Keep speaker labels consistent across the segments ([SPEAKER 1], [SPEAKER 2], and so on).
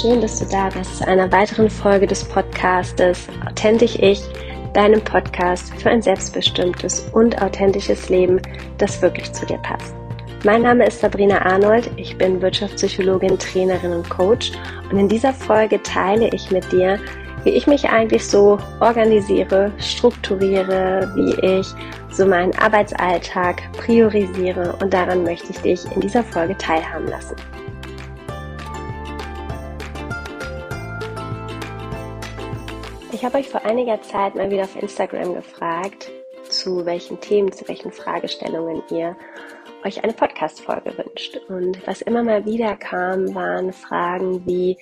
[SPEAKER 1] Schön, dass du da bist zu einer weiteren Folge des Podcastes Authentisch Ich, deinem Podcast für ein selbstbestimmtes und authentisches Leben, das wirklich zu dir passt. Mein Name ist Sabrina Arnold, ich bin Wirtschaftspsychologin, Trainerin und Coach und in dieser Folge teile ich mit dir, wie ich mich eigentlich so organisiere, strukturiere, wie ich so meinen Arbeitsalltag priorisiere und daran möchte ich dich in dieser Folge teilhaben lassen. Ich habe euch vor einiger Zeit mal wieder auf Instagram gefragt, zu welchen Themen, zu welchen Fragestellungen ihr euch eine Podcast-Folge wünscht. Und was immer mal wieder kam, waren Fragen wie,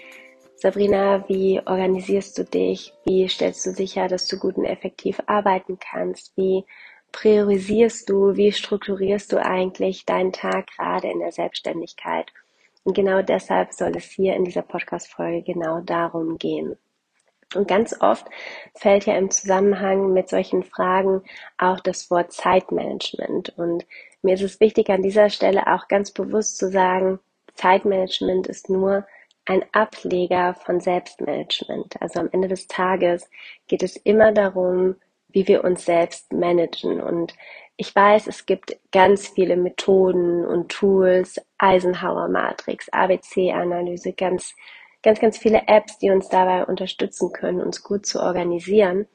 [SPEAKER 1] Sabrina, wie organisierst du dich? Wie stellst du sicher, dass du gut und effektiv arbeiten kannst? Wie priorisierst du? Wie strukturierst du eigentlich deinen Tag gerade in der Selbstständigkeit? Und genau deshalb soll es hier in dieser Podcast-Folge genau darum gehen. Und ganz oft fällt ja im Zusammenhang mit solchen Fragen auch das Wort Zeitmanagement. Und mir ist es wichtig, an dieser Stelle auch ganz bewusst zu sagen, Zeitmanagement ist nur ein Ableger von Selbstmanagement. Also am Ende des Tages geht es immer darum, wie wir uns selbst managen. Und ich weiß, es gibt ganz viele Methoden und Tools, Eisenhower Matrix, ABC-Analyse, ganz ganz, ganz viele Apps, die uns dabei unterstützen können, uns gut zu organisieren.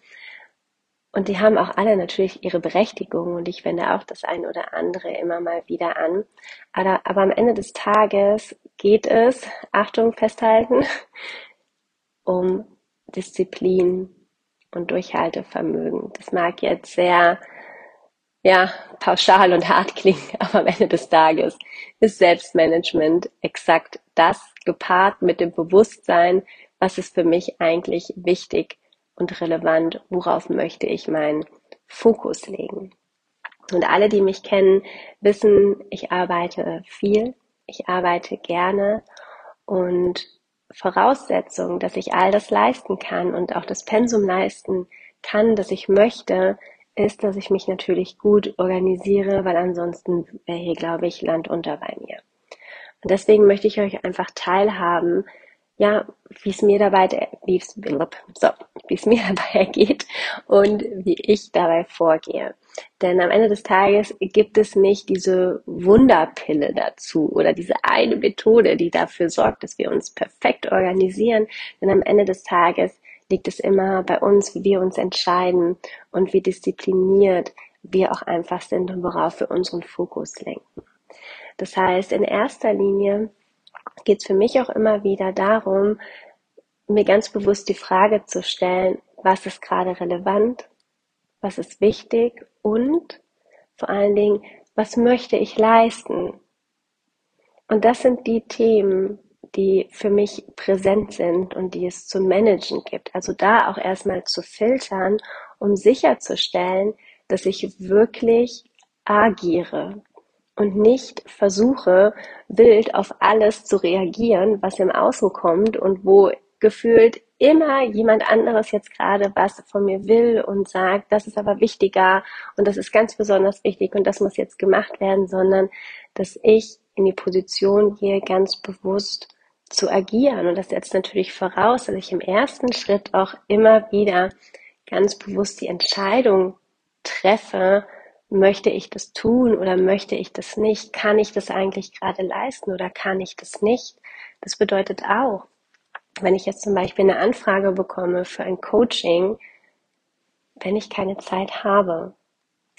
[SPEAKER 1] Und die haben auch alle natürlich ihre Berechtigung und ich wende auch das ein oder andere immer mal wieder an. Aber, aber am Ende des Tages geht es, Achtung festhalten, um Disziplin und Durchhaltevermögen. Das mag jetzt sehr ja, pauschal und hart klingen, aber am Ende des Tages ist Selbstmanagement exakt das gepaart mit dem Bewusstsein, was ist für mich eigentlich wichtig und relevant, worauf möchte ich meinen Fokus legen. Und alle, die mich kennen, wissen, ich arbeite viel, ich arbeite gerne und Voraussetzung, dass ich all das leisten kann und auch das Pensum leisten kann, das ich möchte, ist, dass ich mich natürlich gut organisiere, weil ansonsten wäre hier, glaube ich, Land unter bei mir. Und deswegen möchte ich euch einfach teilhaben, ja, wie es mir dabei, wie es, so, mir dabei ergeht und wie ich dabei vorgehe. Denn am Ende des Tages gibt es nicht diese Wunderpille dazu oder diese eine Methode, die dafür sorgt, dass wir uns perfekt organisieren. Denn am Ende des Tages liegt es immer bei uns, wie wir uns entscheiden und wie diszipliniert wir auch einfach sind und worauf wir unseren Fokus lenken. Das heißt, in erster Linie geht es für mich auch immer wieder darum, mir ganz bewusst die Frage zu stellen, was ist gerade relevant, was ist wichtig und vor allen Dingen, was möchte ich leisten? Und das sind die Themen, die für mich präsent sind und die es zu managen gibt. Also da auch erstmal zu filtern, um sicherzustellen, dass ich wirklich agiere und nicht versuche, wild auf alles zu reagieren, was im Außen kommt und wo gefühlt immer jemand anderes jetzt gerade was von mir will und sagt, das ist aber wichtiger und das ist ganz besonders wichtig und das muss jetzt gemacht werden, sondern dass ich in die Position gehe, ganz bewusst zu agieren. Und das setzt natürlich voraus, dass ich im ersten Schritt auch immer wieder ganz bewusst die Entscheidung treffe, möchte ich das tun oder möchte ich das nicht? Kann ich das eigentlich gerade leisten oder kann ich das nicht? Das bedeutet auch, wenn ich jetzt zum Beispiel eine Anfrage bekomme für ein Coaching, wenn ich keine Zeit habe,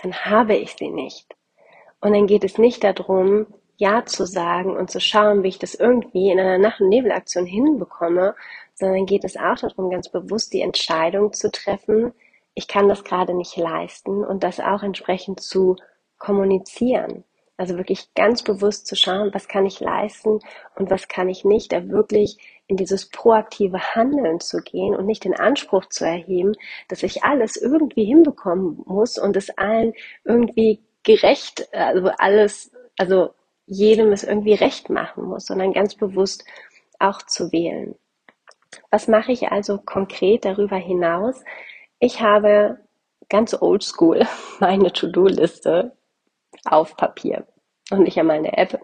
[SPEAKER 1] dann habe ich sie nicht. Und dann geht es nicht darum, ja zu sagen und zu schauen, wie ich das irgendwie in einer Nacht- und Nebelaktion hinbekomme, sondern geht es auch darum, ganz bewusst die Entscheidung zu treffen, ich kann das gerade nicht leisten und das auch entsprechend zu kommunizieren. Also wirklich ganz bewusst zu schauen, was kann ich leisten und was kann ich nicht, da wirklich in dieses proaktive Handeln zu gehen und nicht den Anspruch zu erheben, dass ich alles irgendwie hinbekommen muss und es allen irgendwie gerecht, also alles, also jedem es irgendwie recht machen muss, sondern ganz bewusst auch zu wählen. Was mache ich also konkret darüber hinaus? Ich habe ganz oldschool meine To-Do-Liste auf Papier und nicht einmal eine App.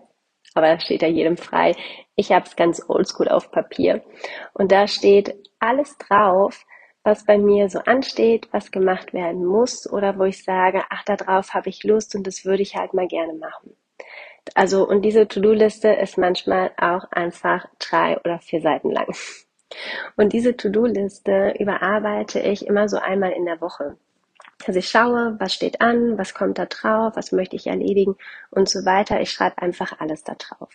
[SPEAKER 1] Aber das steht ja jedem frei, Ich habe es ganz oldschool auf Papier und da steht alles drauf, was bei mir so ansteht, was gemacht werden muss oder wo ich sage, ach, darauf habe ich Lust und das würde ich halt mal gerne machen. Also, und diese To-Do-Liste ist manchmal auch einfach drei oder vier Seiten lang. Und diese To-Do-Liste überarbeite ich immer so einmal in der Woche. Also ich schaue, was steht an, was kommt da drauf, was möchte ich erledigen und so weiter. Ich schreibe einfach alles da drauf.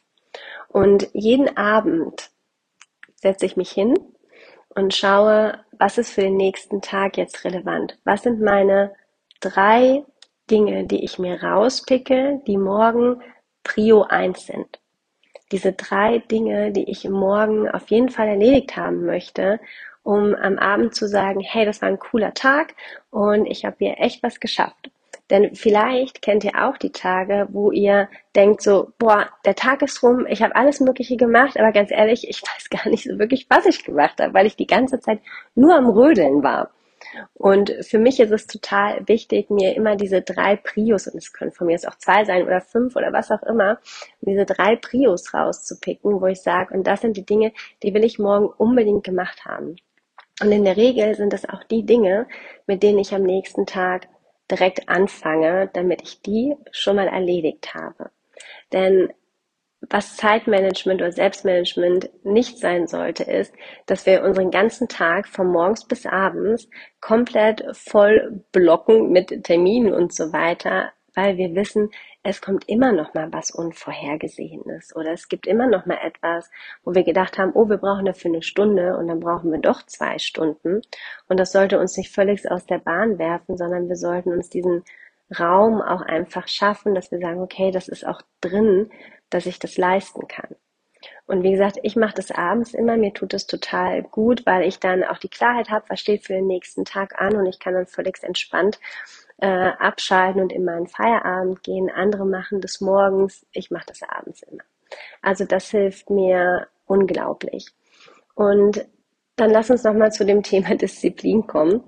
[SPEAKER 1] Und jeden Abend setze ich mich hin und schaue, was ist für den nächsten Tag jetzt relevant? Was sind meine drei Dinge, die ich mir rauspicke, die morgen Prio 1 sind? Diese drei Dinge, die ich morgen auf jeden Fall erledigt haben möchte, um am Abend zu sagen, hey, das war ein cooler Tag und ich habe hier echt was geschafft. Denn vielleicht kennt ihr auch die Tage, wo ihr denkt so, boah, der Tag ist rum, ich habe alles Mögliche gemacht, aber ganz ehrlich, ich weiß gar nicht so wirklich, was ich gemacht habe, weil ich die ganze Zeit nur am Rödeln war. Und für mich ist es total wichtig, mir immer diese drei Prios, und es können von mir jetzt auch zwei sein oder fünf oder was auch immer, diese drei Prios rauszupicken, wo ich sage, und das sind die Dinge, die will ich morgen unbedingt gemacht haben. Und in der Regel sind das auch die Dinge, mit denen ich am nächsten Tag direkt anfange, damit ich die schon mal erledigt habe. Denn was Zeitmanagement oder Selbstmanagement nicht sein sollte, ist, dass wir unseren ganzen Tag von morgens bis abends komplett voll blocken mit Terminen und so weiter, weil wir wissen, es kommt immer noch mal was Unvorhergesehenes oder es gibt immer noch mal etwas, wo wir gedacht haben, oh, wir brauchen dafür eine Stunde und dann brauchen wir doch zwei Stunden. Und das sollte uns nicht völlig aus der Bahn werfen, sondern wir sollten uns diesen Raum auch einfach schaffen, dass wir sagen, okay, das ist auch drin, dass ich das leisten kann. Und wie gesagt, ich mache das abends immer, mir tut es total gut, weil ich dann auch die Klarheit habe, was steht für den nächsten Tag an und ich kann dann völlig entspannt äh, abschalten und in meinen Feierabend gehen. Andere machen das morgens, ich mache das abends immer. Also das hilft mir unglaublich. Und dann lass uns nochmal zu dem Thema Disziplin kommen.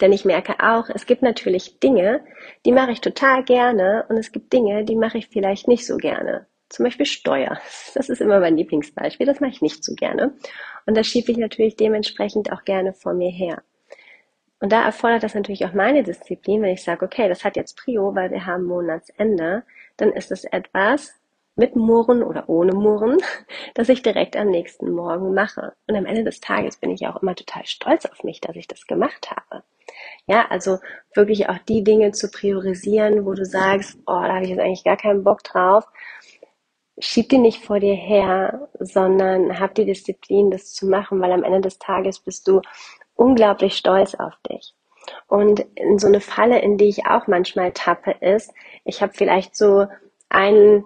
[SPEAKER 1] Denn ich merke auch, es gibt natürlich Dinge, die mache ich total gerne und es gibt Dinge, die mache ich vielleicht nicht so gerne. Zum Beispiel Steuer. Das ist immer mein Lieblingsbeispiel. Das mache ich nicht so gerne. Und das schiebe ich natürlich dementsprechend auch gerne vor mir her. Und da erfordert das natürlich auch meine Disziplin, wenn ich sage, okay, das hat jetzt Prio, weil wir haben Monatsende, dann ist es etwas mit Murren oder ohne Murren, das ich direkt am nächsten Morgen mache. Und am Ende des Tages bin ich auch immer total stolz auf mich, dass ich das gemacht habe. Ja, also wirklich auch die Dinge zu priorisieren, wo du sagst, oh, da habe ich jetzt eigentlich gar keinen Bock drauf. Schieb die nicht vor dir her, sondern hab die Disziplin, das zu machen, weil am Ende des Tages bist du unglaublich stolz auf dich. Und in so eine Falle, in die ich auch manchmal tappe, ist, ich habe vielleicht so einen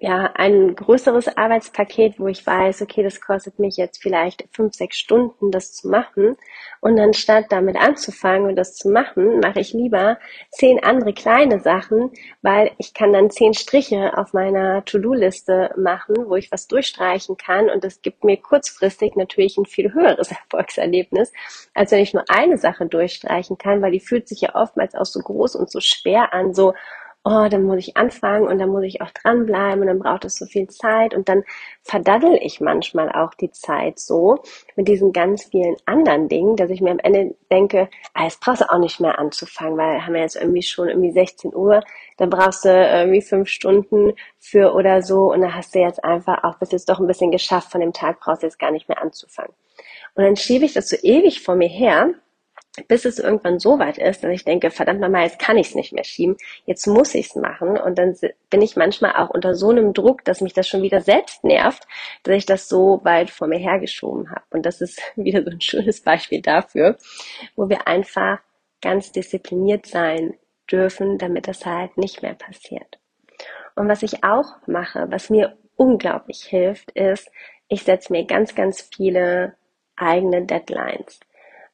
[SPEAKER 1] ja, ein größeres Arbeitspaket, wo ich weiß, okay, das kostet mich jetzt vielleicht fünf, sechs Stunden, das zu machen. Und anstatt damit anzufangen und das zu machen, mache ich lieber zehn andere kleine Sachen, weil ich kann dann zehn Striche auf meiner To-Do-Liste machen, wo ich was durchstreichen kann. Und das gibt mir kurzfristig natürlich ein viel höheres Erfolgserlebnis, als wenn ich nur eine Sache durchstreichen kann, weil die fühlt sich ja oftmals auch so groß und so schwer an, so, oh, dann muss ich anfangen und dann muss ich auch dranbleiben und dann braucht es so viel Zeit und dann verdaddel ich manchmal auch die Zeit so mit diesen ganz vielen anderen Dingen, dass ich mir am Ende denke, ah, jetzt brauchst du auch nicht mehr anzufangen, weil haben wir jetzt irgendwie schon irgendwie 16 Uhr, dann brauchst du irgendwie fünf Stunden für oder so und dann hast du jetzt einfach auch bis jetzt doch ein bisschen geschafft von dem Tag, brauchst du jetzt gar nicht mehr anzufangen. Und dann schiebe ich das so ewig vor mir her bis es irgendwann so weit ist, dass ich denke, verdammt nochmal, jetzt kann ich es nicht mehr schieben, jetzt muss ich es machen. Und dann bin ich manchmal auch unter so einem Druck, dass mich das schon wieder selbst nervt, dass ich das so weit vor mir hergeschoben habe. Und das ist wieder so ein schönes Beispiel dafür, wo wir einfach ganz diszipliniert sein dürfen, damit das halt nicht mehr passiert. Und was ich auch mache, was mir unglaublich hilft, ist, ich setze mir ganz, ganz viele eigene Deadlines.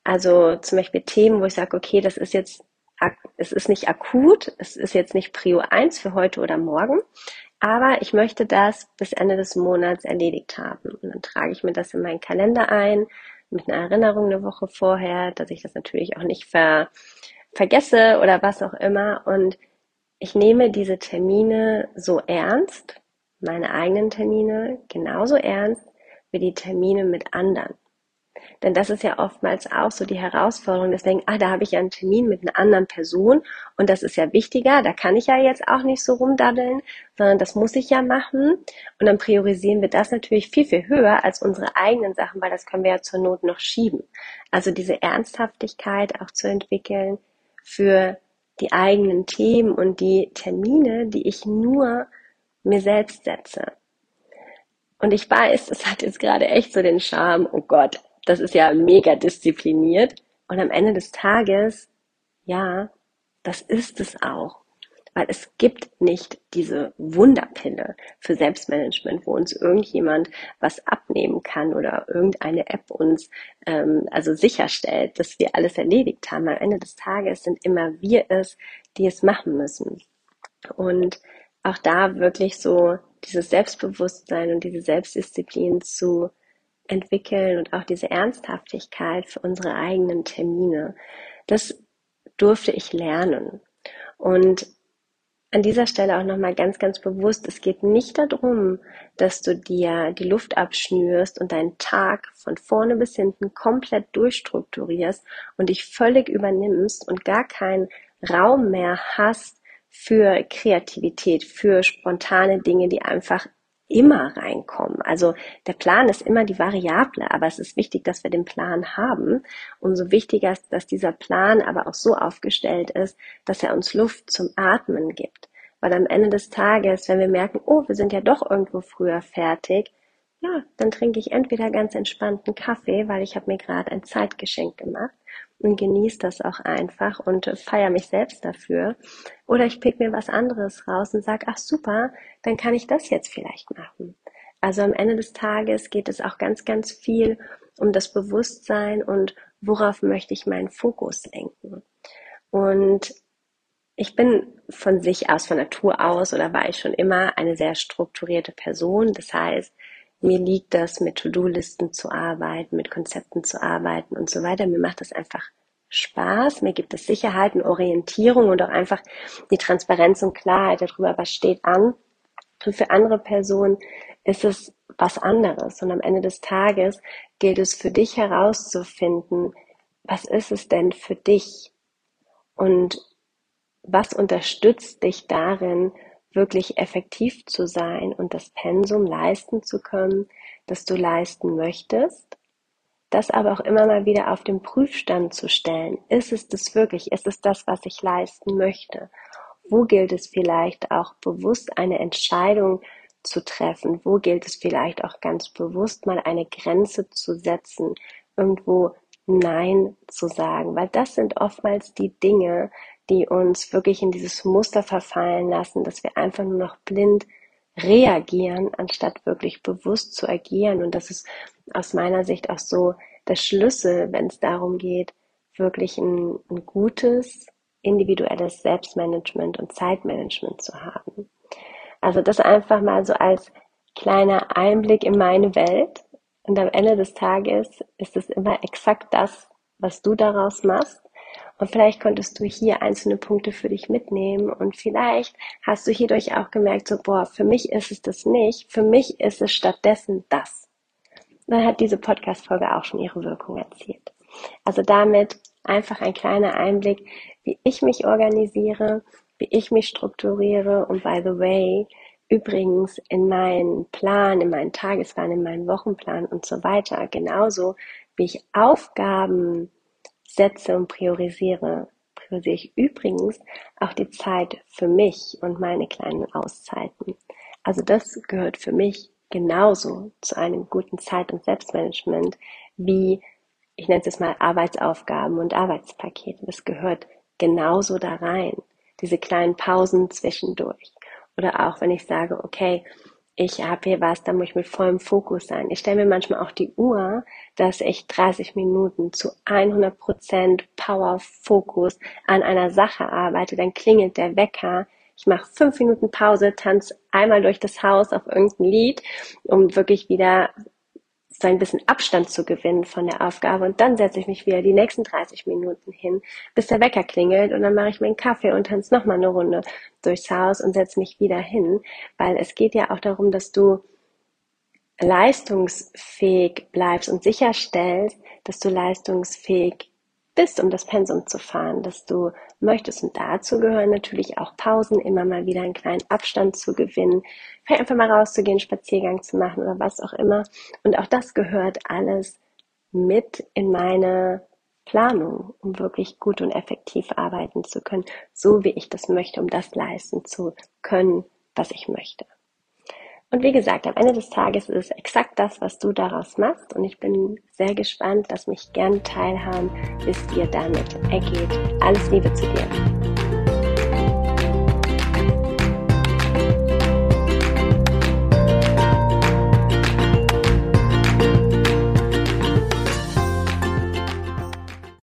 [SPEAKER 1] Also zum Beispiel Themen, wo ich sage, okay, das ist jetzt, es ist nicht akut, es ist jetzt nicht Prio 1 für heute oder morgen, aber ich möchte das bis Ende des Monats erledigt haben. Und dann trage ich mir das in meinen Kalender ein, mit einer Erinnerung eine Woche vorher, dass ich das natürlich auch nicht ver, vergesse oder was auch immer. Und ich nehme diese Termine so ernst, meine eigenen Termine genauso ernst wie die Termine mit anderen. Denn das ist ja oftmals auch so die Herausforderung, deswegen, ah, da habe ich ja einen Termin mit einer anderen Person und das ist ja wichtiger, da kann ich ja jetzt auch nicht so rumdaddeln, sondern das muss ich ja machen. Und dann priorisieren wir das natürlich viel, viel höher als unsere eigenen Sachen, weil das können wir ja zur Not noch schieben. Also diese Ernsthaftigkeit auch zu entwickeln für die eigenen Themen und die Termine, die ich nur mir selbst setze. Und ich weiß, es hat jetzt gerade echt so den Charme, oh Gott, das ist ja mega diszipliniert. Und am Ende des Tages, ja, das ist es auch. Weil es gibt nicht diese Wunderpille für Selbstmanagement, wo uns irgendjemand was abnehmen kann oder irgendeine App uns ähm, also sicherstellt, dass wir alles erledigt haben. Am Ende des Tages sind immer wir es, die es machen müssen. Und auch da wirklich so dieses Selbstbewusstsein und diese Selbstdisziplin zu entwickeln und auch diese Ernsthaftigkeit für unsere eigenen Termine. Das durfte ich lernen. Und an dieser Stelle auch nochmal ganz, ganz bewusst, es geht nicht darum, dass du dir die Luft abschnürst und deinen Tag von vorne bis hinten komplett durchstrukturierst und dich völlig übernimmst und gar keinen Raum mehr hast für Kreativität, für spontane Dinge, die einfach immer reinkommen. Also der Plan ist immer die Variable, aber es ist wichtig, dass wir den Plan haben. Umso wichtiger ist, dass dieser Plan aber auch so aufgestellt ist, dass er uns Luft zum Atmen gibt. Weil am Ende des Tages, wenn wir merken, oh, wir sind ja doch irgendwo früher fertig, ja, dann trinke ich entweder ganz entspannten Kaffee, weil ich habe mir gerade ein Zeitgeschenk gemacht und genieße das auch einfach und feiere mich selbst dafür. Oder ich pick mir was anderes raus und sage, ach super, dann kann ich das jetzt vielleicht machen. Also am Ende des Tages geht es auch ganz, ganz viel um das Bewusstsein und worauf möchte ich meinen Fokus lenken. Und ich bin von sich aus, von Natur aus oder war ich schon immer eine sehr strukturierte Person. Das heißt, mir liegt das, mit To-Do-Listen zu arbeiten, mit Konzepten zu arbeiten und so weiter. Mir macht das einfach Spaß, mir gibt es Sicherheit und Orientierung und auch einfach die Transparenz und Klarheit darüber, was steht an. Und für andere Personen ist es was anderes. Und am Ende des Tages gilt es für dich herauszufinden, was ist es denn für dich? Und was unterstützt dich darin, wirklich effektiv zu sein und das Pensum leisten zu können, das du leisten möchtest, das aber auch immer mal wieder auf den Prüfstand zu stellen. Ist es das wirklich? Ist es das, was ich leisten möchte? Wo gilt es vielleicht auch bewusst eine Entscheidung zu treffen? Wo gilt es vielleicht auch ganz bewusst mal eine Grenze zu setzen? Irgendwo Nein zu sagen? Weil das sind oftmals die Dinge, die uns wirklich in dieses Muster verfallen lassen, dass wir einfach nur noch blind reagieren, anstatt wirklich bewusst zu agieren. Und das ist aus meiner Sicht auch so der Schlüssel, wenn es darum geht, wirklich ein, ein gutes, individuelles Selbstmanagement und Zeitmanagement zu haben. Also das einfach mal so als kleiner Einblick in meine Welt. Und am Ende des Tages ist es immer exakt das, was du daraus machst. Und vielleicht konntest du hier einzelne Punkte für dich mitnehmen und vielleicht hast du hierdurch auch gemerkt, so, boah, für mich ist es das nicht, für mich ist es stattdessen das. Dann hat diese Podcast-Folge auch schon ihre Wirkung erzielt. Also damit einfach ein kleiner Einblick, wie ich mich organisiere, wie ich mich strukturiere und by the way, übrigens in meinen Plan, in meinen Tagesplan, in meinen Wochenplan und so weiter, genauso wie ich Aufgaben setze und priorisiere, priorisiere ich übrigens auch die Zeit für mich und meine kleinen Auszeiten. Also das gehört für mich genauso zu einem guten Zeit- und Selbstmanagement wie, ich nenne es jetzt mal Arbeitsaufgaben und Arbeitspakete. Das gehört genauso da rein. Diese kleinen Pausen zwischendurch. Oder auch wenn ich sage, okay, ich habe hier was, da muss ich mit vollem Fokus sein. Ich stelle mir manchmal auch die Uhr, dass ich 30 Minuten zu 100% Power Fokus an einer Sache arbeite. Dann klingelt der Wecker. Ich mache fünf Minuten Pause, tanze einmal durch das Haus auf irgendein Lied, um wirklich wieder so ein bisschen Abstand zu gewinnen von der Aufgabe. Und dann setze ich mich wieder die nächsten 30 Minuten hin, bis der Wecker klingelt. Und dann mache ich mir einen Kaffee und tanze nochmal eine Runde durchs Haus und setze mich wieder hin, weil es geht ja auch darum, dass du leistungsfähig bleibst und sicherstellst, dass du leistungsfähig bist, um das Pensum zu fahren, dass du möchtest. Und dazu gehören natürlich auch Pausen, immer mal wieder einen kleinen Abstand zu gewinnen, vielleicht einfach mal rauszugehen, Spaziergang zu machen oder was auch immer. Und auch das gehört alles mit in meine Planung, um wirklich gut und effektiv arbeiten zu können, so wie ich das möchte, um das leisten zu können, was ich möchte. Und wie gesagt, am Ende des Tages ist es exakt das, was du daraus machst. Und ich bin sehr gespannt. Lass mich gern teilhaben, es dir damit ergeht. Alles Liebe zu dir.